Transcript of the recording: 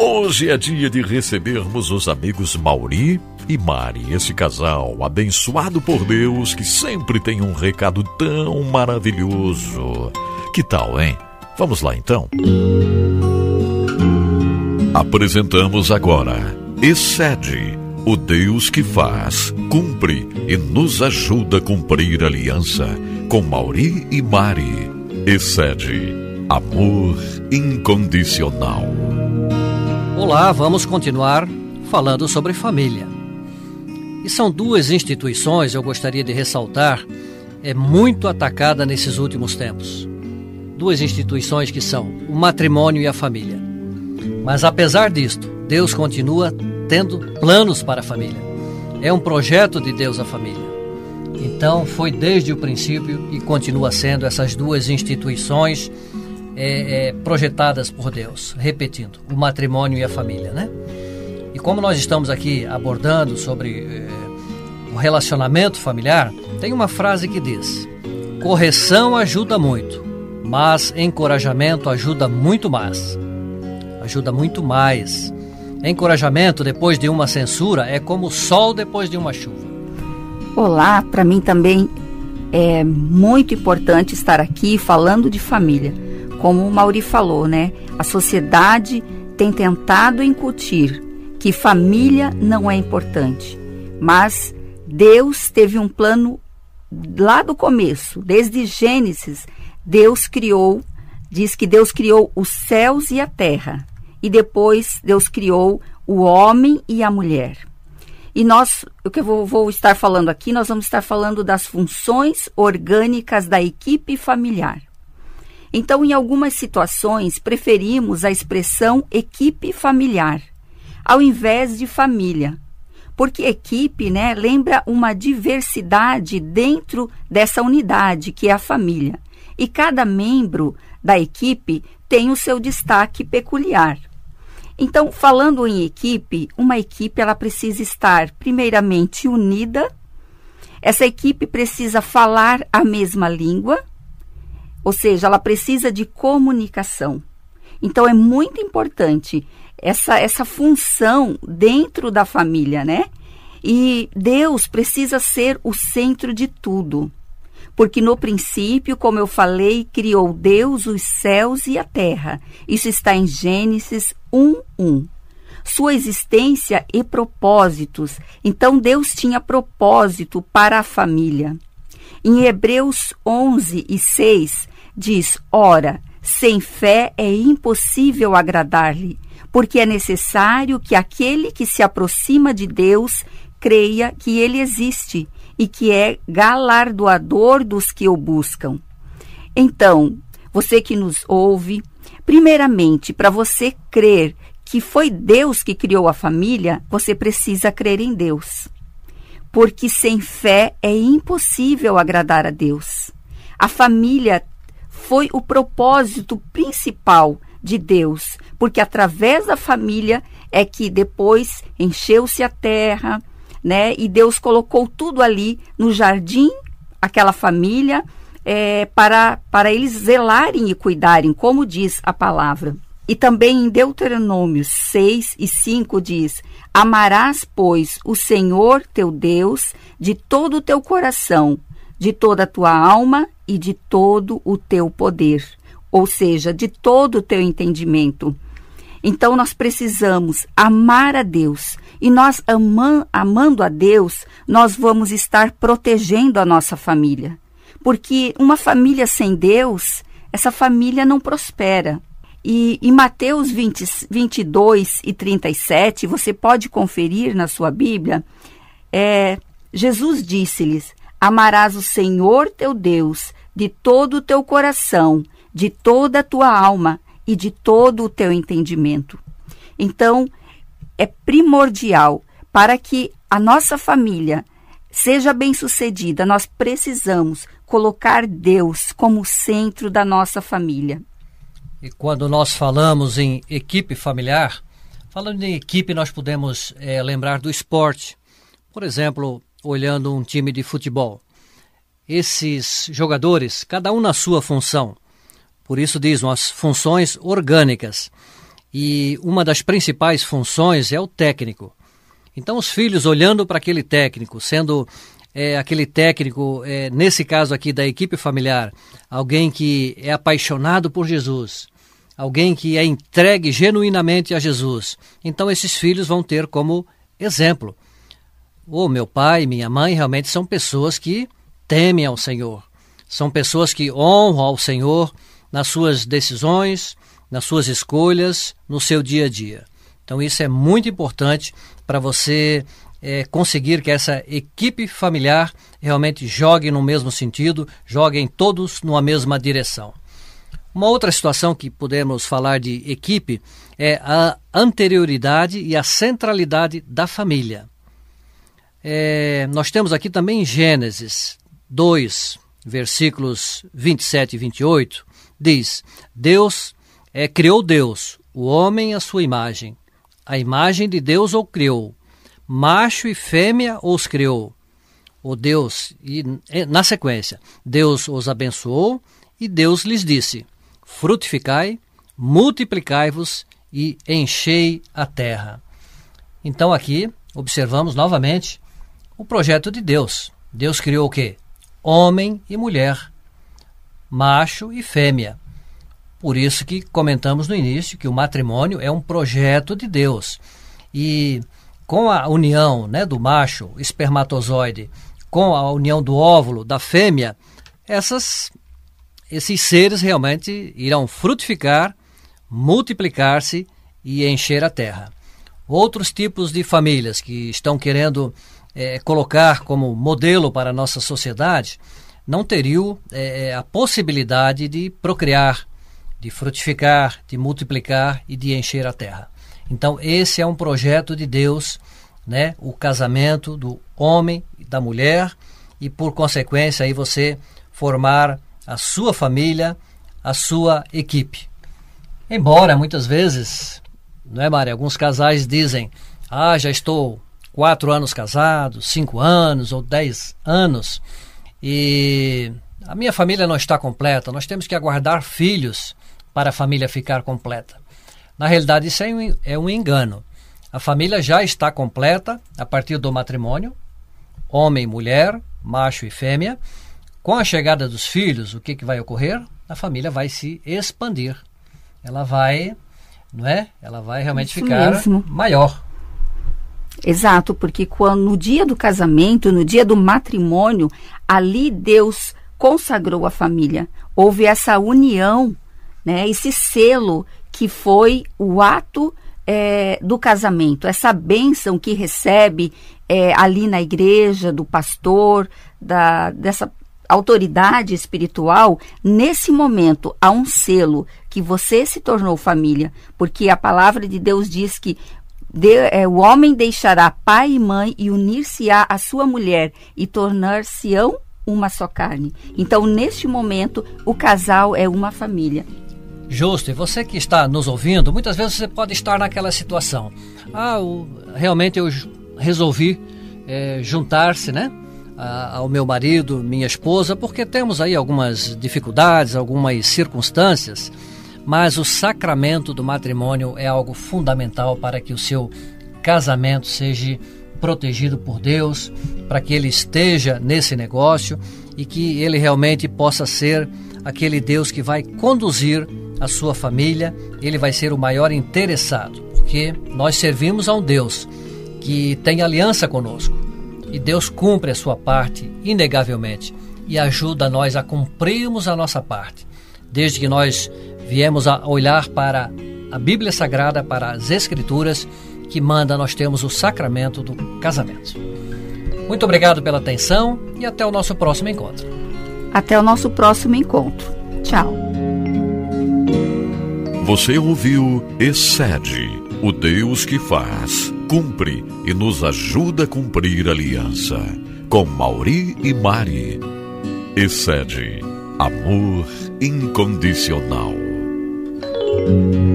Hoje é dia de recebermos os amigos Mauri e Mari, esse casal abençoado por Deus que sempre tem um recado tão maravilhoso. Que tal, hein? Vamos lá então. Apresentamos agora Excede, o Deus que faz, cumpre e nos ajuda a cumprir aliança com Mauri e Mari. Excede, amor incondicional. Olá, vamos continuar falando sobre família. E são duas instituições, eu gostaria de ressaltar, é muito atacada nesses últimos tempos. Duas instituições que são o matrimônio e a família. Mas apesar disto, Deus continua tendo planos para a família. É um projeto de Deus a família. Então, foi desde o princípio e continua sendo essas duas instituições é, é, projetadas por Deus. Repetindo, o matrimônio e a família, né? E como nós estamos aqui abordando sobre é, o relacionamento familiar, tem uma frase que diz: correção ajuda muito, mas encorajamento ajuda muito mais. Ajuda muito mais. Encorajamento depois de uma censura é como o sol depois de uma chuva. Olá, para mim também é muito importante estar aqui falando de família como o Mauri falou, né? A sociedade tem tentado incutir que família não é importante, mas Deus teve um plano lá do começo, desde Gênesis, Deus criou, diz que Deus criou os céus e a terra, e depois Deus criou o homem e a mulher. E nós, o que eu vou, vou estar falando aqui, nós vamos estar falando das funções orgânicas da equipe familiar. Então, em algumas situações, preferimos a expressão equipe familiar, ao invés de família. Porque equipe, né, lembra uma diversidade dentro dessa unidade, que é a família. E cada membro da equipe tem o seu destaque peculiar. Então, falando em equipe, uma equipe ela precisa estar primeiramente unida. Essa equipe precisa falar a mesma língua, ou seja, ela precisa de comunicação. Então é muito importante essa, essa função dentro da família, né? E Deus precisa ser o centro de tudo. Porque no princípio, como eu falei, criou Deus os céus e a terra. Isso está em Gênesis 1:1. Sua existência e propósitos. Então Deus tinha propósito para a família. Em Hebreus 11 e 6, diz: Ora, sem fé é impossível agradar-lhe, porque é necessário que aquele que se aproxima de Deus creia que ele existe e que é galardoador dos que o buscam. Então, você que nos ouve, primeiramente, para você crer que foi Deus que criou a família, você precisa crer em Deus. Porque sem fé é impossível agradar a Deus. A família foi o propósito principal de Deus, porque através da família é que depois encheu-se a terra, né? E Deus colocou tudo ali no jardim, aquela família, é, para, para eles zelarem e cuidarem, como diz a palavra. E também em Deuteronômio 6 e 5 diz: Amarás, pois, o Senhor teu Deus de todo o teu coração, de toda a tua alma e de todo o teu poder, ou seja, de todo o teu entendimento. Então nós precisamos amar a Deus e nós ama, amando a Deus, nós vamos estar protegendo a nossa família. Porque uma família sem Deus, essa família não prospera. E em Mateus 20, 22 e 37, você pode conferir na sua Bíblia, é, Jesus disse-lhes: Amarás o Senhor teu Deus de todo o teu coração, de toda a tua alma e de todo o teu entendimento. Então, é primordial para que a nossa família seja bem-sucedida, nós precisamos colocar Deus como centro da nossa família. E quando nós falamos em equipe familiar, falando em equipe, nós podemos é, lembrar do esporte. Por exemplo, olhando um time de futebol esses jogadores, cada um na sua função. Por isso dizem as funções orgânicas. e uma das principais funções é o técnico. Então, os filhos olhando para aquele técnico, sendo é, aquele técnico, é, nesse caso aqui da equipe familiar, alguém que é apaixonado por Jesus, alguém que é entregue genuinamente a Jesus. Então, esses filhos vão ter como exemplo. O meu pai minha mãe realmente são pessoas que temem ao Senhor. São pessoas que honram ao Senhor nas suas decisões, nas suas escolhas, no seu dia a dia. Então, isso é muito importante para você é, conseguir que essa equipe familiar realmente jogue no mesmo sentido, joguem todos numa mesma direção. Uma outra situação que podemos falar de equipe é a anterioridade e a centralidade da família. É, nós temos aqui também Gênesis 2, versículos 27 e 28, diz: Deus é, criou Deus, o homem à sua imagem. A imagem de Deus o criou. Macho e fêmea os criou. O Deus, e na sequência, Deus os abençoou e Deus lhes disse: Frutificai, multiplicai-vos e enchei a terra. Então aqui observamos novamente o projeto de Deus. Deus criou o quê? Homem e mulher, macho e fêmea. Por isso que comentamos no início que o matrimônio é um projeto de Deus. E com a união né, do macho espermatozoide com a união do óvulo da fêmea, essas, esses seres realmente irão frutificar, multiplicar-se e encher a terra. Outros tipos de famílias que estão querendo é, colocar como modelo para a nossa sociedade não teriam é, a possibilidade de procriar de frutificar, de multiplicar e de encher a terra. Então, esse é um projeto de Deus, né? O casamento do homem e da mulher e por consequência aí você formar a sua família, a sua equipe. Embora muitas vezes, não é, Mário? Alguns casais dizem: "Ah, já estou quatro anos casado, cinco anos ou dez anos e a minha família não está completa. Nós temos que aguardar filhos para a família ficar completa. Na realidade, isso é um, é um engano. A família já está completa a partir do matrimônio, homem e mulher, macho e fêmea. Com a chegada dos filhos, o que, que vai ocorrer? A família vai se expandir. Ela vai, não é? Ela vai realmente Isso ficar mesmo. maior. Exato, porque quando no dia do casamento, no dia do matrimônio, ali Deus consagrou a família. Houve essa união né? Esse selo que foi o ato é, do casamento, essa bênção que recebe é, ali na igreja, do pastor, da, dessa autoridade espiritual, nesse momento há um selo que você se tornou família, porque a palavra de Deus diz que de, é, o homem deixará pai e mãe e unir-se-á à sua mulher e tornar-se-ão uma só carne. Então, neste momento, o casal é uma família. Justo, e você que está nos ouvindo, muitas vezes você pode estar naquela situação. Ah, realmente eu resolvi é, juntar-se, né? ao meu marido, minha esposa, porque temos aí algumas dificuldades, algumas circunstâncias, mas o sacramento do matrimônio é algo fundamental para que o seu casamento seja protegido por Deus, para que ele esteja nesse negócio e que ele realmente possa ser aquele Deus que vai conduzir a sua família, ele vai ser o maior interessado, porque nós servimos a um Deus que tem aliança conosco. E Deus cumpre a sua parte, inegavelmente, e ajuda nós a cumprirmos a nossa parte. Desde que nós viemos a olhar para a Bíblia Sagrada, para as Escrituras, que manda nós temos o sacramento do casamento. Muito obrigado pela atenção e até o nosso próximo encontro. Até o nosso próximo encontro. Tchau. Você ouviu Excede, o Deus que faz, cumpre e nos ajuda a cumprir a aliança. Com Mauri e Mari. Excede, amor incondicional. Thank you.